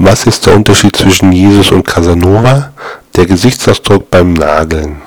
Was ist der Unterschied zwischen Jesus und Casanova? Der Gesichtsausdruck beim Nageln